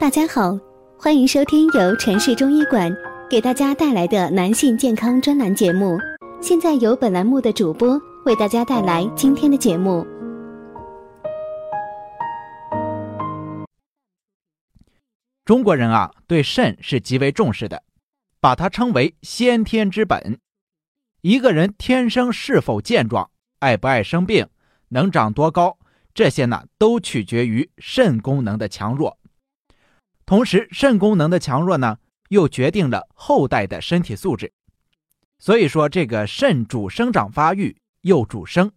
大家好，欢迎收听由城市中医馆给大家带来的男性健康专栏节目。现在由本栏目的主播为大家带来今天的节目。中国人啊，对肾是极为重视的，把它称为先天之本。一个人天生是否健壮，爱不爱生病，能长多高，这些呢，都取决于肾功能的强弱。同时，肾功能的强弱呢，又决定了后代的身体素质。所以说，这个肾主生长发育，又主生。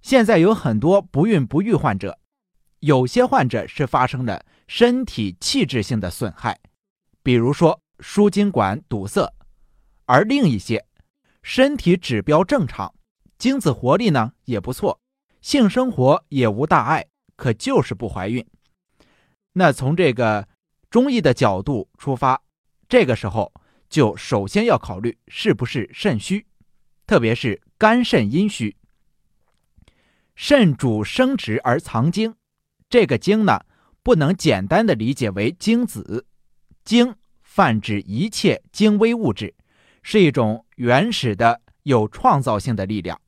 现在有很多不孕不育患者，有些患者是发生了身体器质性的损害，比如说输精管堵塞，而另一些身体指标正常，精子活力呢也不错，性生活也无大碍，可就是不怀孕。那从这个中医的角度出发，这个时候就首先要考虑是不是肾虚，特别是肝肾阴虚。肾主生殖而藏精，这个精呢，不能简单的理解为精子，精泛指一切精微物质，是一种原始的有创造性的力量。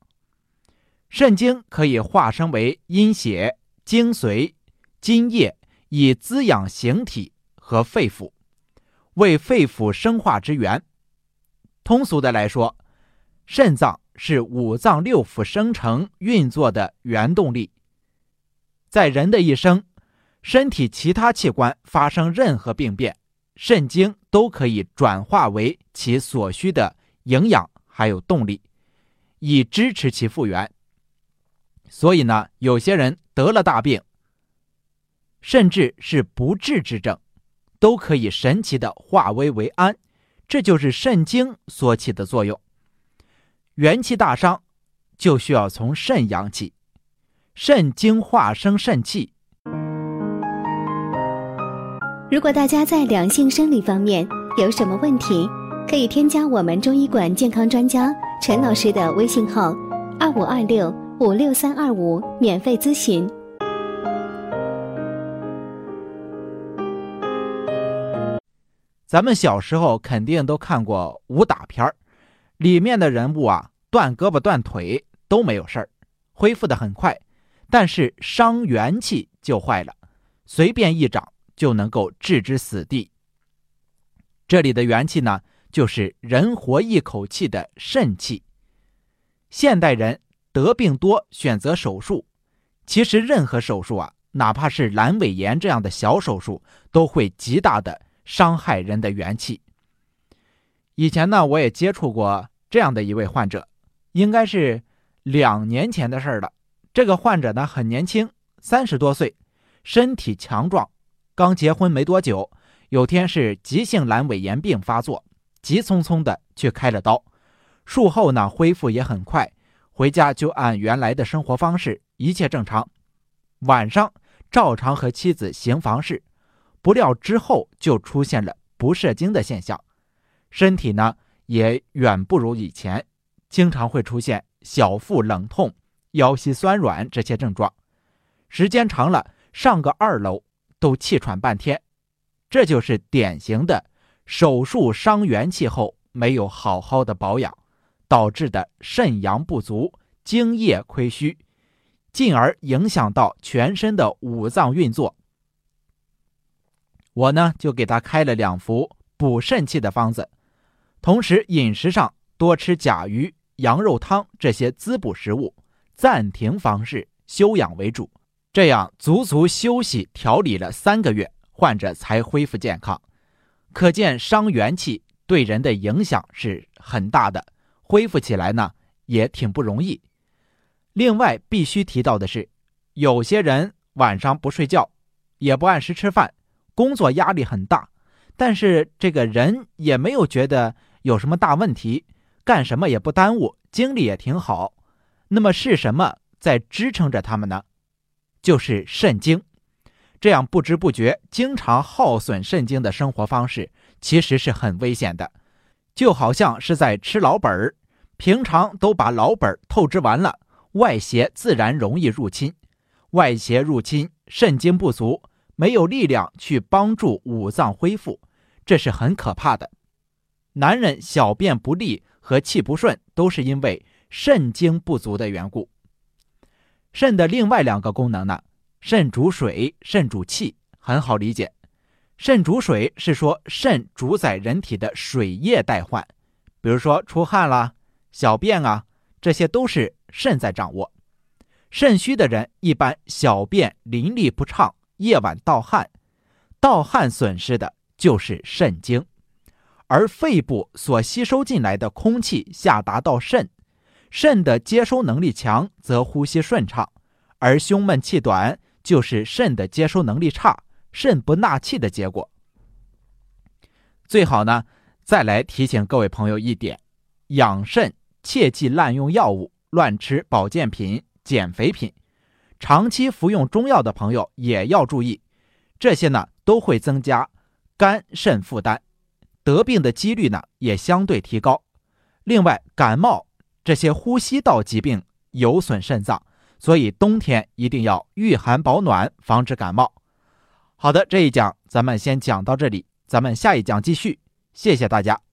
肾精可以化生为阴血、精髓、津液。以滋养形体和肺腑，为肺腑生化之源。通俗的来说，肾脏是五脏六腑生成运作的原动力。在人的一生，身体其他器官发生任何病变，肾精都可以转化为其所需的营养还有动力，以支持其复原。所以呢，有些人得了大病。甚至是不治之症，都可以神奇的化危为安，这就是肾精所起的作用。元气大伤，就需要从肾养起，肾精化生肾气。如果大家在两性生理方面有什么问题，可以添加我们中医馆健康专家陈老师的微信号：二五二六五六三二五，免费咨询。咱们小时候肯定都看过武打片儿，里面的人物啊，断胳膊断腿都没有事儿，恢复的很快，但是伤元气就坏了，随便一掌就能够置之死地。这里的元气呢，就是人活一口气的肾气。现代人得病多，选择手术，其实任何手术啊，哪怕是阑尾炎这样的小手术，都会极大的。伤害人的元气。以前呢，我也接触过这样的一位患者，应该是两年前的事儿了。这个患者呢很年轻，三十多岁，身体强壮，刚结婚没多久。有天是急性阑尾炎病发作，急匆匆的去开了刀，术后呢恢复也很快，回家就按原来的生活方式，一切正常。晚上照常和妻子行房事。不料之后就出现了不射精的现象，身体呢也远不如以前，经常会出现小腹冷痛、腰膝酸软这些症状，时间长了上个二楼都气喘半天，这就是典型的手术伤元气后没有好好的保养导致的肾阳不足、精液亏虚，进而影响到全身的五脏运作。我呢就给他开了两服补肾气的方子，同时饮食上多吃甲鱼、羊肉汤这些滋补食物，暂停房事，休养为主。这样足足休息调理了三个月，患者才恢复健康。可见伤元气对人的影响是很大的，恢复起来呢也挺不容易。另外必须提到的是，有些人晚上不睡觉，也不按时吃饭。工作压力很大，但是这个人也没有觉得有什么大问题，干什么也不耽误，精力也挺好。那么是什么在支撑着他们呢？就是肾精。这样不知不觉经常耗损肾精的生活方式，其实是很危险的。就好像是在吃老本儿，平常都把老本儿透支完了，外邪自然容易入侵。外邪入侵，肾精不足。没有力量去帮助五脏恢复，这是很可怕的。男人小便不利和气不顺，都是因为肾精不足的缘故。肾的另外两个功能呢？肾主水，肾主气，很好理解。肾主水是说肾主宰人体的水液代换，比如说出汗啦、小便啊，这些都是肾在掌握。肾虚的人一般小便淋漓不畅，夜晚盗汗，盗汗损失的就是肾精，而肺部所吸收进来的空气下达到肾，肾的接收能力强，则呼吸顺畅，而胸闷气短就是肾的接收能力差，肾不纳气的结果。最好呢，再来提醒各位朋友一点：养肾切忌滥用药物，乱吃保健品。减肥品，长期服用中药的朋友也要注意，这些呢都会增加肝肾负担，得病的几率呢也相对提高。另外，感冒这些呼吸道疾病有损肾脏，所以冬天一定要御寒保暖，防止感冒。好的，这一讲咱们先讲到这里，咱们下一讲继续。谢谢大家。